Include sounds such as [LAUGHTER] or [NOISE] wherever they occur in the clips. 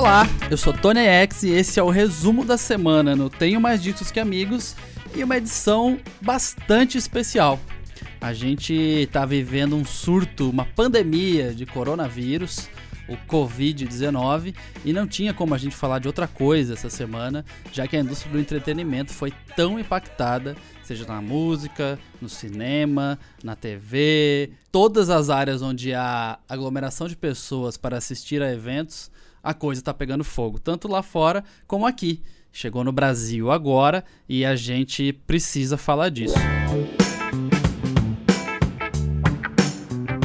Olá, eu sou Tony X e esse é o resumo da semana no Tenho Mais Ditos Que Amigos e uma edição bastante especial. A gente está vivendo um surto, uma pandemia de coronavírus, o Covid-19, e não tinha como a gente falar de outra coisa essa semana, já que a indústria do entretenimento foi tão impactada, seja na música, no cinema, na TV, todas as áreas onde há aglomeração de pessoas para assistir a eventos, a coisa está pegando fogo, tanto lá fora como aqui. Chegou no Brasil agora e a gente precisa falar disso.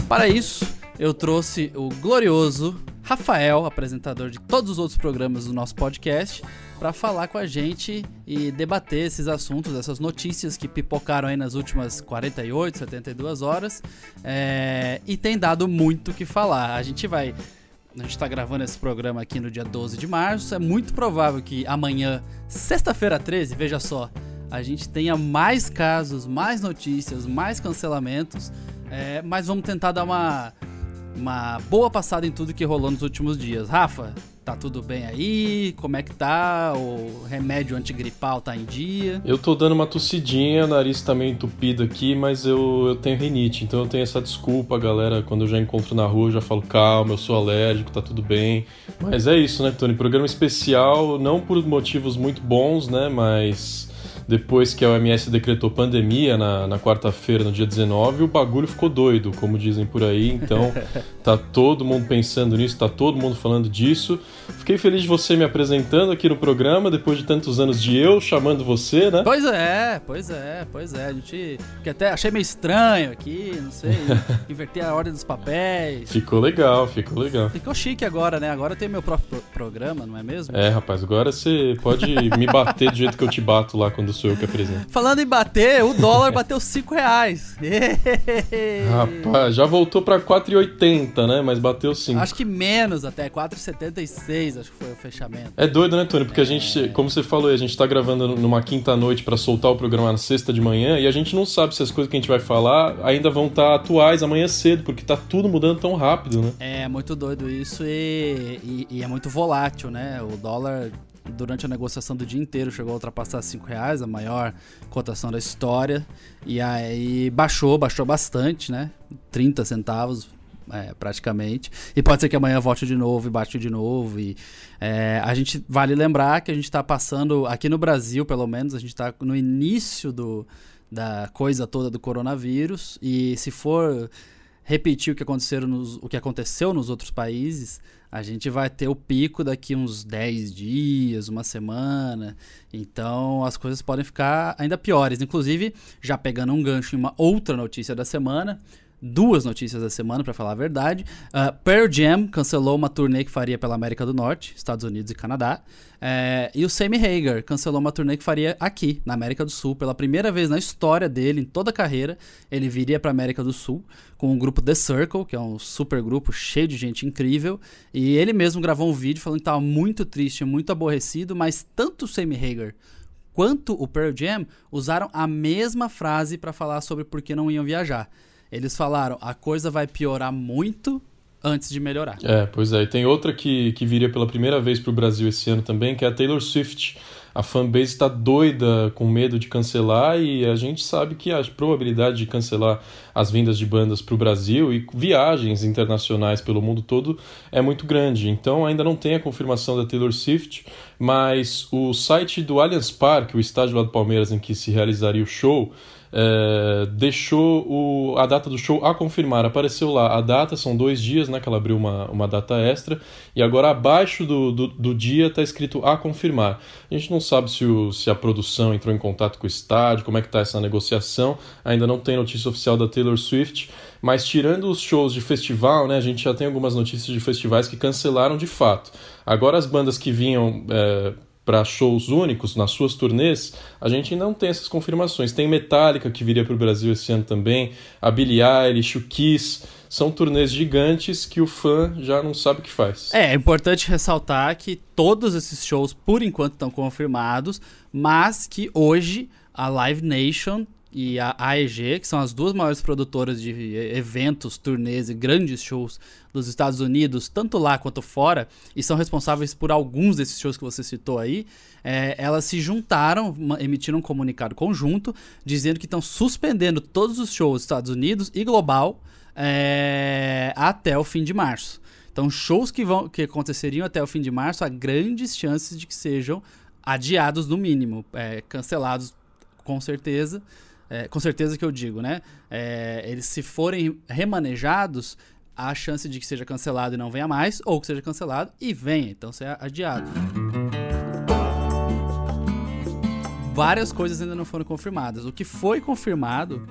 Para isso, eu trouxe o glorioso Rafael, apresentador de todos os outros programas do nosso podcast, para falar com a gente e debater esses assuntos, essas notícias que pipocaram aí nas últimas 48, 72 horas é, e tem dado muito o que falar. A gente vai. A gente está gravando esse programa aqui no dia 12 de março. É muito provável que amanhã, sexta-feira 13, veja só, a gente tenha mais casos, mais notícias, mais cancelamentos. É, mas vamos tentar dar uma uma boa passada em tudo que rolou nos últimos dias. Rafa, tá tudo bem aí? Como é que tá? O remédio antigripal tá em dia? Eu tô dando uma tossidinha, nariz tá meio entupido aqui, mas eu, eu tenho rinite, então eu tenho essa desculpa, galera. Quando eu já encontro na rua, eu já falo, calma, eu sou alérgico, tá tudo bem. Mas é isso, né, Tony? Programa especial, não por motivos muito bons, né, mas depois que a OMS decretou pandemia na, na quarta-feira, no dia 19, o bagulho ficou doido, como dizem por aí. Então, [LAUGHS] tá todo mundo pensando nisso, tá todo mundo falando disso. Fiquei feliz de você me apresentando aqui no programa, depois de tantos anos de eu chamando você, né? Pois é, pois é, pois é. A gente. Que até achei meio estranho aqui, não sei. [LAUGHS] inverter a ordem dos papéis. Ficou legal, ficou legal. Ficou chique agora, né? Agora eu tenho meu próprio programa, não é mesmo? É, rapaz, agora você pode me bater do jeito que eu te bato lá quando sou eu que apresento. Falando em bater, o dólar bateu 5 reais. [LAUGHS] Rapaz, já voltou pra 4,80, né? Mas bateu 5. Acho que menos até, 4,76 acho que foi o fechamento. É doido, né, Tony? Porque a gente, como você falou, a gente tá gravando numa quinta-noite para soltar o programa na sexta de manhã e a gente não sabe se as coisas que a gente vai falar ainda vão estar tá atuais amanhã cedo, porque tá tudo mudando tão rápido, né? É muito doido isso e, e, e é muito volátil, né? O dólar durante a negociação do dia inteiro chegou a ultrapassar 5 reais, a maior cotação da história. E aí baixou, baixou bastante, né? 30 centavos. É, praticamente. E pode ser que amanhã volte de novo e baixe de novo. E é, a gente vale lembrar que a gente está passando, aqui no Brasil, pelo menos, a gente está no início do, da coisa toda do coronavírus. E se for repetir o que, aconteceram nos, o que aconteceu nos outros países, a gente vai ter o pico daqui uns 10 dias, uma semana. Então as coisas podem ficar ainda piores. Inclusive, já pegando um gancho em uma outra notícia da semana, duas notícias da semana, para falar a verdade. Uh, Pearl Jam cancelou uma turnê que faria pela América do Norte, Estados Unidos e Canadá. É, e o Sammy Hagar cancelou uma turnê que faria aqui, na América do Sul. Pela primeira vez na história dele, em toda a carreira, ele viria para América do Sul com o grupo The Circle, que é um super grupo cheio de gente incrível. E ele mesmo gravou um vídeo falando que estava muito triste, muito aborrecido, mas tanto o Sammy Hagar quanto o Pearl Jam usaram a mesma frase para falar sobre por que não iam viajar. Eles falaram: a coisa vai piorar muito antes de melhorar. É, pois é. E tem outra que, que viria pela primeira vez para o Brasil esse ano também, que é a Taylor Swift. A fanbase está doida, com medo de cancelar, e a gente sabe que a probabilidade de cancelar as vendas de bandas para o Brasil e viagens internacionais pelo mundo todo é muito grande. Então ainda não tem a confirmação da Taylor Swift, mas o site do Allianz Parque, o estádio lá do Palmeiras em que se realizaria o show, é, deixou o, a data do show a confirmar. Apareceu lá a data, são dois dias, né? Que ela abriu uma, uma data extra. E agora abaixo do, do, do dia está escrito a confirmar. A gente não sabe se, o, se a produção entrou em contato com o estádio, como é que está essa negociação. Ainda não tem notícia oficial da Taylor Swift. Mas tirando os shows de festival, né? A gente já tem algumas notícias de festivais que cancelaram de fato. Agora as bandas que vinham é, para shows únicos nas suas turnês, a gente não tem essas confirmações. Tem Metallica que viria para o Brasil esse ano também, a Billie Eilish, o Kiss, são turnês gigantes que o fã já não sabe o que faz. É, é importante ressaltar que todos esses shows por enquanto estão confirmados, mas que hoje a Live Nation e a AEG, que são as duas maiores produtoras de eventos, turnês e grandes shows dos Estados Unidos, tanto lá quanto fora, e são responsáveis por alguns desses shows que você citou aí, é, elas se juntaram, emitiram um comunicado conjunto, dizendo que estão suspendendo todos os shows dos Estados Unidos e global é, até o fim de março. Então, shows que, vão, que aconteceriam até o fim de março, há grandes chances de que sejam adiados no mínimo, é, cancelados com certeza. É, com certeza que eu digo, né? É, eles se forem remanejados, há a chance de que seja cancelado e não venha mais, ou que seja cancelado e venha, então seja adiado. Várias coisas ainda não foram confirmadas. O que foi confirmado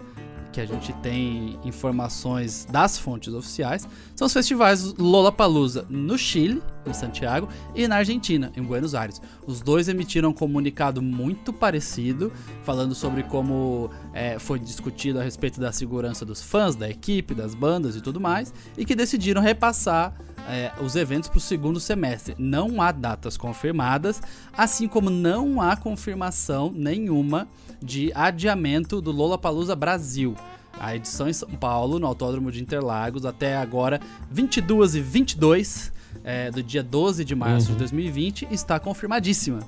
que a gente tem informações das fontes oficiais, são os festivais Lollapalooza no Chile, em Santiago, e na Argentina, em Buenos Aires. Os dois emitiram um comunicado muito parecido, falando sobre como é, foi discutido a respeito da segurança dos fãs, da equipe, das bandas e tudo mais, e que decidiram repassar é, os eventos para o segundo semestre. Não há datas confirmadas, assim como não há confirmação nenhuma de adiamento do Lollapalooza Brasil. A edição em São Paulo, no Autódromo de Interlagos, até agora 22 e 22 é, do dia 12 de março uhum. de 2020, está confirmadíssima.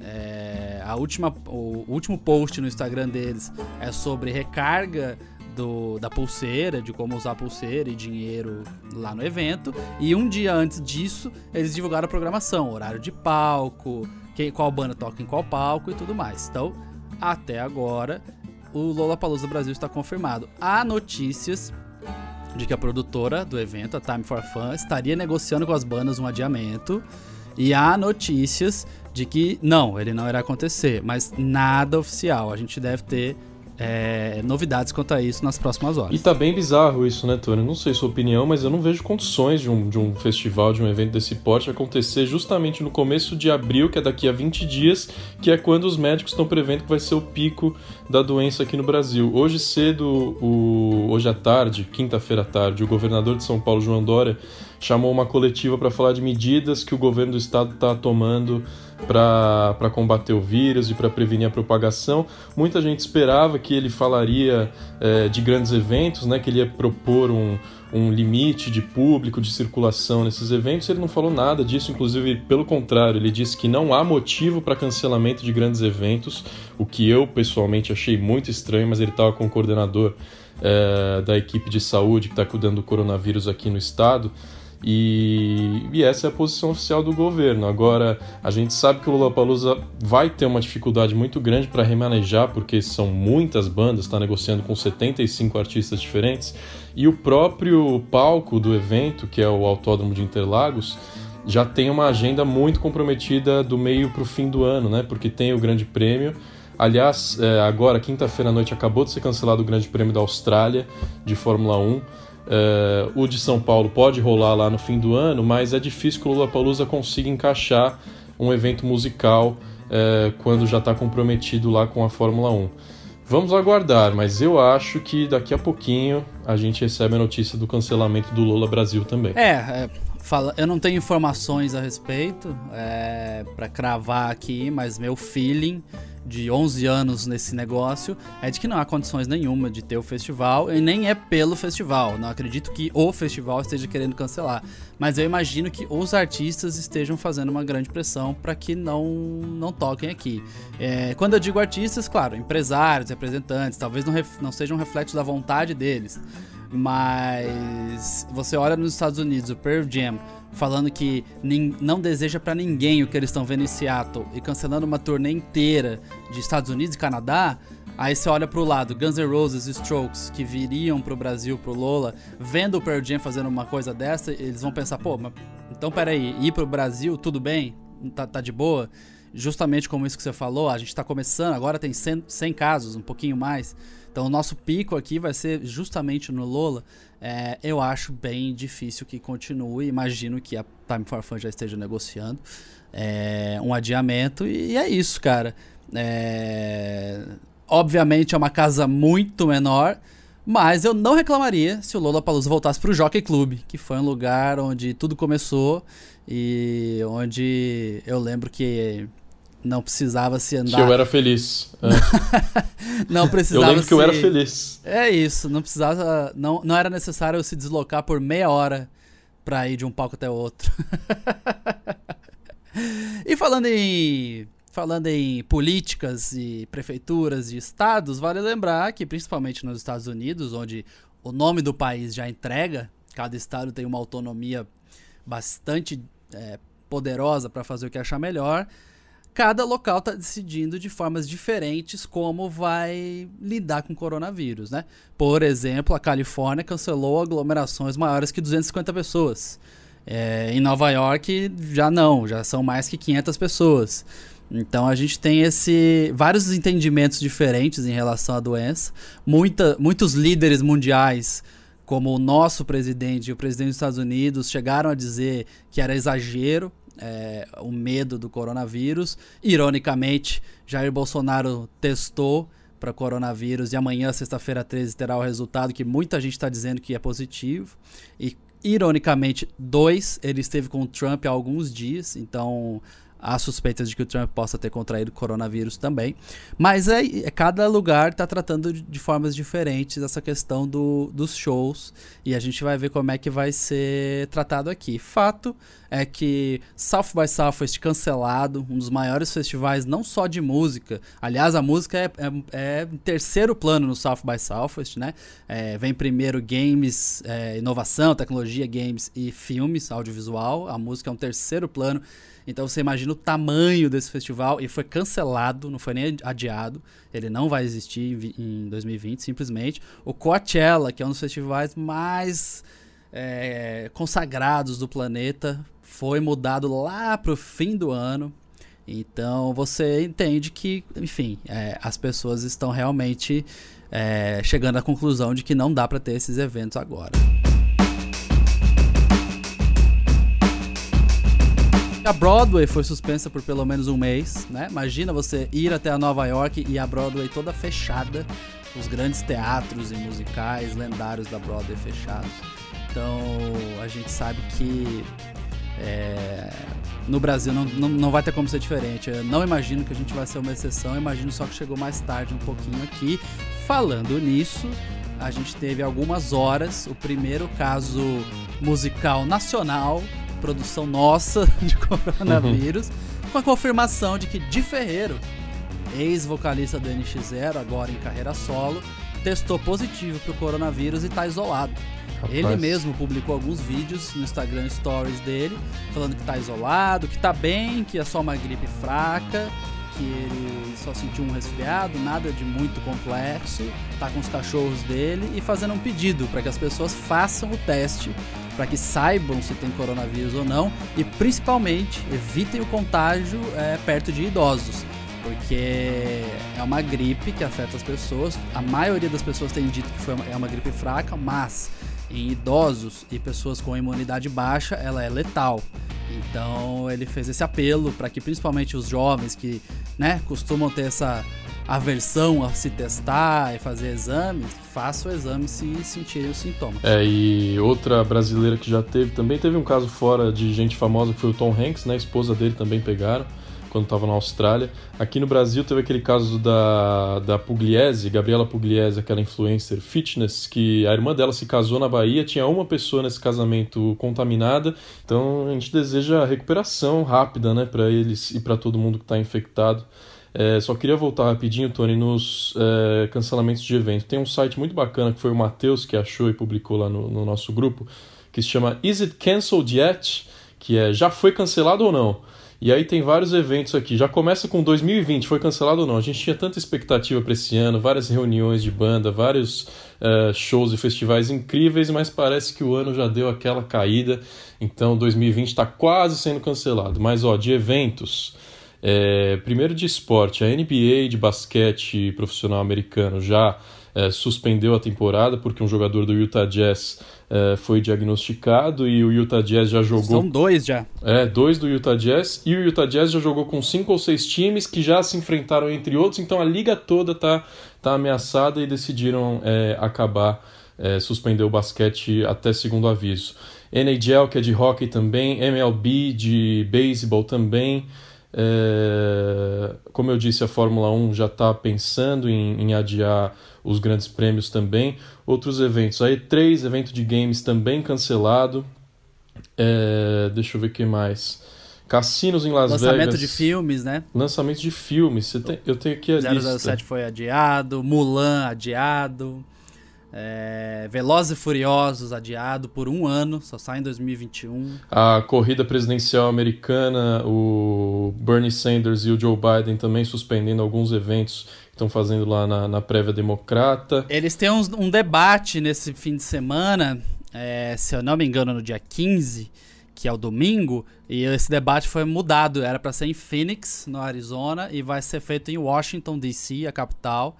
É, a última, o, último post no Instagram deles é sobre recarga do, da pulseira, de como usar a pulseira e dinheiro lá no evento. E um dia antes disso, eles divulgaram a programação, horário de palco, quem, qual banda toca em qual palco e tudo mais. Então, até agora, o Lollapalooza Brasil está confirmado. Há notícias de que a produtora do evento, a Time for Fun, estaria negociando com as bandas um adiamento. E há notícias de que não, ele não irá acontecer, mas nada oficial. A gente deve ter é, novidades quanto a isso nas próximas horas. E tá bem bizarro isso, né, Tony? Não sei sua opinião, mas eu não vejo condições de um, de um festival, de um evento desse porte acontecer justamente no começo de abril, que é daqui a 20 dias, que é quando os médicos estão prevendo que vai ser o pico da doença aqui no Brasil. Hoje cedo, o, hoje à tarde, quinta-feira à tarde, o governador de São Paulo, João Dória, chamou uma coletiva para falar de medidas que o governo do estado está tomando para combater o vírus e para prevenir a propagação. Muita gente esperava que ele falaria é, de grandes eventos, né, que ele ia propor um, um limite de público, de circulação nesses eventos. Ele não falou nada disso, inclusive, pelo contrário, ele disse que não há motivo para cancelamento de grandes eventos, o que eu pessoalmente achei muito estranho, mas ele estava com o coordenador é, da equipe de saúde que está cuidando do coronavírus aqui no estado. E, e, essa é a posição oficial do governo. Agora, a gente sabe que o Lollapalooza vai ter uma dificuldade muito grande para remanejar, porque são muitas bandas, está negociando com 75 artistas diferentes, e o próprio palco do evento, que é o Autódromo de Interlagos, já tem uma agenda muito comprometida do meio para o fim do ano, né? Porque tem o Grande Prêmio. Aliás, é, agora, quinta-feira à noite, acabou de ser cancelado o Grande Prêmio da Austrália de Fórmula 1. É, o de São Paulo pode rolar lá no fim do ano, mas é difícil que o Lollapalooza consiga encaixar um evento musical é, quando já está comprometido lá com a Fórmula 1. Vamos aguardar, mas eu acho que daqui a pouquinho a gente recebe a notícia do cancelamento do Lola Brasil também. É, é fala, eu não tenho informações a respeito é, para cravar aqui, mas meu feeling de 11 anos nesse negócio é de que não há condições nenhuma de ter o festival e nem é pelo festival. Não acredito que o festival esteja querendo cancelar, mas eu imagino que os artistas estejam fazendo uma grande pressão para que não não toquem aqui. É, quando eu digo artistas, claro, empresários, representantes, talvez não, não seja um reflexo da vontade deles, mas você olha nos Estados Unidos, o Pearl Jam falando que não deseja para ninguém o que eles estão vendo em Seattle e cancelando uma turnê inteira de Estados Unidos e Canadá, aí você olha pro lado, Guns N' Roses e Strokes, que viriam pro Brasil, pro Lola, vendo o Pearl Jam fazendo uma coisa dessa, eles vão pensar, pô, mas, então peraí, ir pro Brasil, tudo bem? Tá, tá de boa? Justamente como isso que você falou, a gente tá começando, agora tem 100, 100 casos, um pouquinho mais, então o nosso pico aqui vai ser justamente no Lola. É, eu acho bem difícil que continue. Imagino que a Time for Fun já esteja negociando é, um adiamento. E é isso, cara. É, obviamente é uma casa muito menor. Mas eu não reclamaria se o Lola Palusa voltasse para o Jockey Club, que foi um lugar onde tudo começou e onde eu lembro que não precisava se andar. Que eu era feliz. É. [LAUGHS] não precisava. Eu lembro se... que eu era feliz. É isso, não precisava. Não, não era necessário se deslocar por meia hora para ir de um palco até outro. [LAUGHS] e falando em. Falando em políticas e prefeituras e estados, vale lembrar que, principalmente nos Estados Unidos, onde o nome do país já entrega, cada estado tem uma autonomia bastante é, poderosa para fazer o que achar melhor cada local está decidindo de formas diferentes como vai lidar com o coronavírus, né? Por exemplo, a Califórnia cancelou aglomerações maiores que 250 pessoas. É, em Nova York já não, já são mais que 500 pessoas. Então a gente tem esse vários entendimentos diferentes em relação à doença. Muita, muitos líderes mundiais, como o nosso presidente e o presidente dos Estados Unidos, chegaram a dizer que era exagero é, o medo do coronavírus. Ironicamente, Jair Bolsonaro testou para coronavírus e amanhã, sexta-feira 13, terá o resultado que muita gente está dizendo que é positivo. E, ironicamente, dois, ele esteve com o Trump há alguns dias, então há suspeitas de que o Trump possa ter contraído coronavírus também. Mas é, é cada lugar está tratando de, formas diferentes essa questão do, dos shows e a gente vai ver como é que vai ser tratado aqui. Fato é que South by Southwest cancelado, um dos maiores festivais não só de música, aliás a música é, é, é terceiro plano no South by Southwest, né? É, vem primeiro games, é, inovação, tecnologia, games e filmes, audiovisual. A música é um terceiro plano. Então você imagina o tamanho desse festival e foi cancelado, não foi nem adiado. Ele não vai existir em 2020, simplesmente. O Coachella, que é um dos festivais mais é, consagrados do planeta, foi mudado lá para o fim do ano. Então você entende que, enfim, é, as pessoas estão realmente é, chegando à conclusão de que não dá para ter esses eventos agora. A Broadway foi suspensa por pelo menos um mês, né? Imagina você ir até a Nova York e a Broadway toda fechada, os grandes teatros e musicais lendários da Broadway fechados. Então a gente sabe que é, no Brasil não, não, não, vai ter como ser diferente. Eu não imagino que a gente vai ser uma exceção, eu imagino só que chegou mais tarde um pouquinho aqui. Falando nisso, a gente teve algumas horas o primeiro caso musical nacional produção nossa [LAUGHS] de coronavírus, uhum. com a confirmação de que Di Ferreiro, ex-vocalista do NX0, agora em carreira solo, testou positivo para o coronavírus e está isolado. Rapaz. Ele mesmo publicou alguns vídeos no Instagram Stories dele, falando que está isolado, que está bem, que é só uma gripe fraca, que ele só sentiu um resfriado, nada de muito complexo, tá com os cachorros dele e fazendo um pedido para que as pessoas façam o teste para que saibam se tem coronavírus ou não e principalmente evitem o contágio é, perto de idosos, porque é uma gripe que afeta as pessoas. A maioria das pessoas tem dito que foi uma, é uma gripe fraca, mas em idosos e pessoas com imunidade baixa, ela é letal. Então ele fez esse apelo para que principalmente os jovens que né, costumam ter essa aversão a se testar e fazer exames, faça o exame se sentirem os sintomas. É, e outra brasileira que já teve, também teve um caso fora de gente famosa que foi o Tom Hanks, né? A esposa dele também pegaram quando estava na Austrália. Aqui no Brasil teve aquele caso da, da Pugliese, Gabriela Pugliese, aquela influencer fitness, que a irmã dela se casou na Bahia, tinha uma pessoa nesse casamento contaminada. Então a gente deseja recuperação rápida, né, para eles e para todo mundo que está infectado. É, só queria voltar rapidinho, Tony, nos é, cancelamentos de evento. Tem um site muito bacana que foi o Matheus que achou e publicou lá no, no, nosso grupo, que se chama Is It Cancelled Yet? Que é Já Foi Cancelado ou Não? E aí tem vários eventos aqui. Já começa com 2020, foi cancelado ou não? A gente tinha tanta expectativa para esse ano, várias reuniões de banda, vários uh, shows e festivais incríveis, mas parece que o ano já deu aquela caída. Então 2020 está quase sendo cancelado. Mas ó, de eventos. É, primeiro de esporte, a NBA de basquete profissional americano já é, suspendeu a temporada porque um jogador do Utah Jazz é, foi diagnosticado e o Utah Jazz já jogou. São dois já. É, dois do Utah Jazz e o Utah Jazz já jogou com cinco ou seis times que já se enfrentaram entre outros, então a liga toda tá, tá ameaçada e decidiram é, acabar, suspender o basquete até segundo aviso. NHL, que é de hockey também, MLB de beisebol também. É, como eu disse, a Fórmula 1 já está pensando em, em, adiar os grandes prêmios também. Outros eventos, a E3, evento de games também cancelado. É, deixa eu ver o que mais. Cassinos em Las Lançamento Vegas. Lançamento de filmes, né? Lançamento de filmes. Tem, eu tenho aqui a 007 lista. foi adiado, Mulan adiado. É, Velozes e Furiosos adiado por um ano, só sai em 2021. A corrida presidencial americana, o Bernie Sanders e o Joe Biden também suspendendo alguns eventos que estão fazendo lá na, na prévia democrata. Eles têm um, um debate nesse fim de semana, é, se eu não me engano, no dia 15, que é o domingo, e esse debate foi mudado. Era para ser em Phoenix, no Arizona, e vai ser feito em Washington, D.C., a capital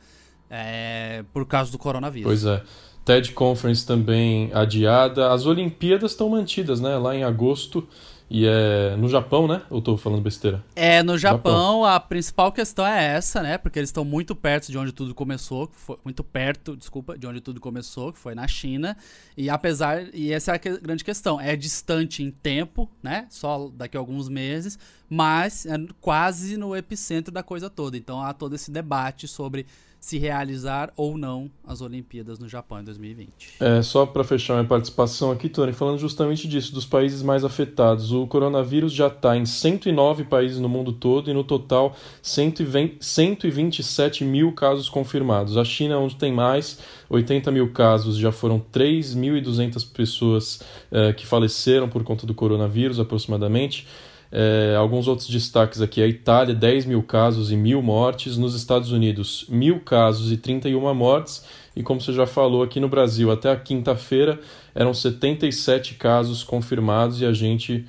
é, por causa do coronavírus. Pois é. TED Conference também adiada. As Olimpíadas estão mantidas, né? Lá em agosto. E é no Japão, né? Ou estou falando besteira? É, no Japão, Japão, a principal questão é essa, né? Porque eles estão muito perto de onde tudo começou, foi, muito perto, desculpa, de onde tudo começou, que foi na China. E apesar, e essa é a grande questão, é distante em tempo, né? Só daqui a alguns meses, mas é quase no epicentro da coisa toda. Então há todo esse debate sobre se realizar ou não as Olimpíadas no Japão em 2020. É, só para fechar minha participação aqui, Tony, falando justamente disso, dos países mais afetados. O coronavírus já está em 109 países no mundo todo e no total 120, 127 mil casos confirmados. A China, onde tem mais, 80 mil casos, já foram 3.200 pessoas é, que faleceram por conta do coronavírus, aproximadamente. É, alguns outros destaques aqui: a Itália, 10 mil casos e mil mortes. Nos Estados Unidos, mil casos e 31 mortes. E como você já falou, aqui no Brasil, até a quinta-feira, eram 77 casos confirmados e a gente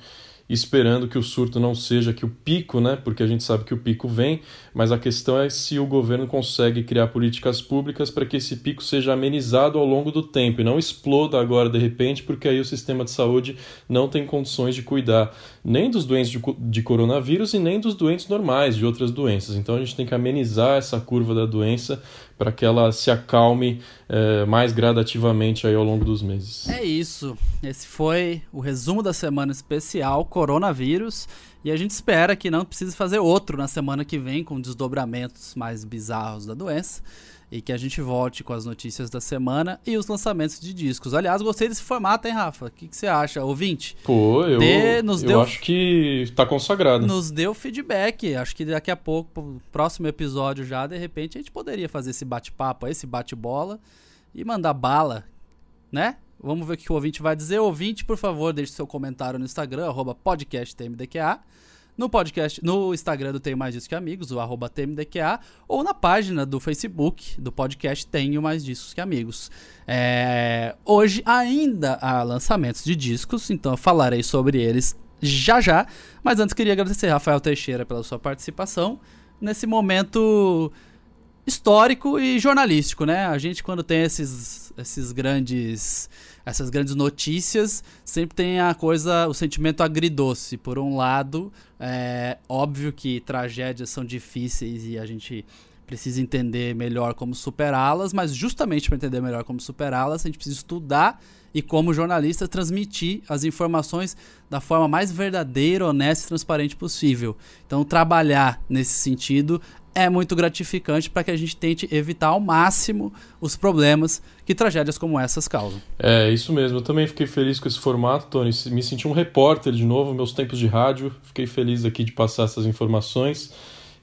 esperando que o surto não seja que o pico, né? Porque a gente sabe que o pico vem, mas a questão é se o governo consegue criar políticas públicas para que esse pico seja amenizado ao longo do tempo e não exploda agora de repente, porque aí o sistema de saúde não tem condições de cuidar nem dos doentes de, de coronavírus e nem dos doentes normais de outras doenças. Então a gente tem que amenizar essa curva da doença para que ela se acalme é, mais gradativamente aí ao longo dos meses. É isso. Esse foi o resumo da semana especial coronavírus e a gente espera que não precise fazer outro na semana que vem com desdobramentos mais bizarros da doença e que a gente volte com as notícias da semana e os lançamentos de discos. Aliás, gostei desse formato, hein, Rafa? O que, que você acha, ouvinte? Pô, eu, Dê, eu deu, acho que está consagrado. Nos deu feedback. Acho que daqui a pouco, próximo episódio já, de repente, a gente poderia fazer esse bate-papo, esse bate-bola e mandar bala, né? Vamos ver o que o ouvinte vai dizer. Ouvinte, por favor, deixe seu comentário no Instagram, arroba podcasttmdqa no podcast, no Instagram do Tenho Mais Discos que Amigos, o arroba TMDQA, ou na página do Facebook do podcast Tenho Mais Discos que Amigos. É, hoje ainda há lançamentos de discos, então eu falarei sobre eles já já. Mas antes queria agradecer Rafael Teixeira pela sua participação nesse momento histórico e jornalístico, né? A gente quando tem esses, esses grandes essas grandes notícias sempre tem a coisa, o sentimento agridoce. Por um lado, é óbvio que tragédias são difíceis e a gente precisa entender melhor como superá-las, mas justamente para entender melhor como superá-las, a gente precisa estudar e, como jornalista, transmitir as informações da forma mais verdadeira, honesta e transparente possível. Então, trabalhar nesse sentido é muito gratificante para que a gente tente evitar ao máximo os problemas que tragédias como essas causam. É, isso mesmo. Eu também fiquei feliz com esse formato, Tony. Me senti um repórter de novo, meus tempos de rádio. Fiquei feliz aqui de passar essas informações.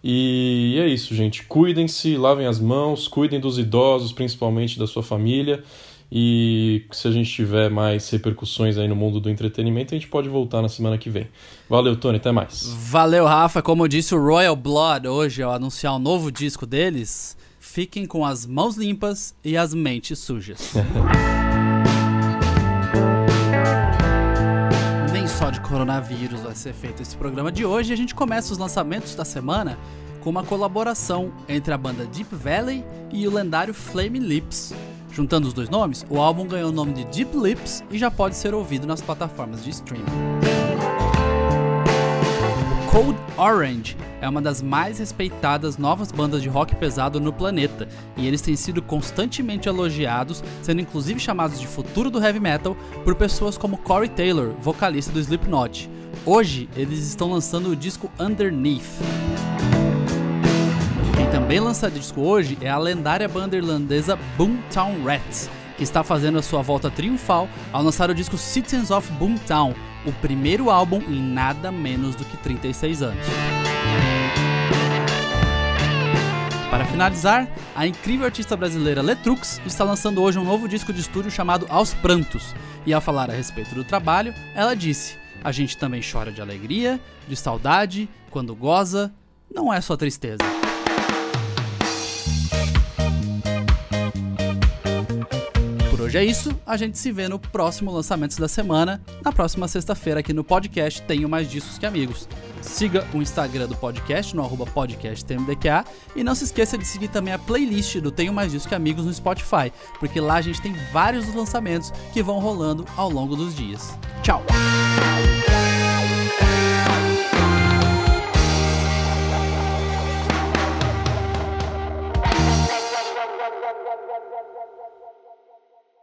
E é isso, gente. Cuidem-se, lavem as mãos, cuidem dos idosos, principalmente da sua família. E se a gente tiver mais repercussões aí no mundo do entretenimento, a gente pode voltar na semana que vem. Valeu, Tony, até mais. Valeu, Rafa. Como disse o Royal Blood hoje ao anunciar o um novo disco deles, fiquem com as mãos limpas e as mentes sujas. [LAUGHS] de coronavírus vai ser feito esse programa de hoje. A gente começa os lançamentos da semana com uma colaboração entre a banda Deep Valley e o lendário Flame Lips. Juntando os dois nomes, o álbum ganhou o nome de Deep Lips e já pode ser ouvido nas plataformas de streaming. Code Orange é uma das mais respeitadas novas bandas de rock pesado no planeta, e eles têm sido constantemente elogiados, sendo inclusive chamados de futuro do heavy metal por pessoas como Corey Taylor, vocalista do Slipknot. Hoje eles estão lançando o disco Underneath. Quem também lança disco hoje é a lendária banda irlandesa Boomtown Rats, que está fazendo a sua volta triunfal ao lançar o disco Citizens of Boomtown, o primeiro álbum em nada menos do que 36 anos. Para finalizar, a incrível artista brasileira Letrux está lançando hoje um novo disco de estúdio chamado Aos Prantos. E ao falar a respeito do trabalho, ela disse: A gente também chora de alegria, de saudade, quando goza, não é só tristeza. Hoje é isso, a gente se vê no próximo lançamento da semana, na próxima sexta-feira aqui no podcast Tenho Mais Discos Que Amigos. Siga o Instagram do podcast no arroba podcasttmdqa e não se esqueça de seguir também a playlist do Tenho Mais Discos Que Amigos no Spotify, porque lá a gente tem vários lançamentos que vão rolando ao longo dos dias. Tchau!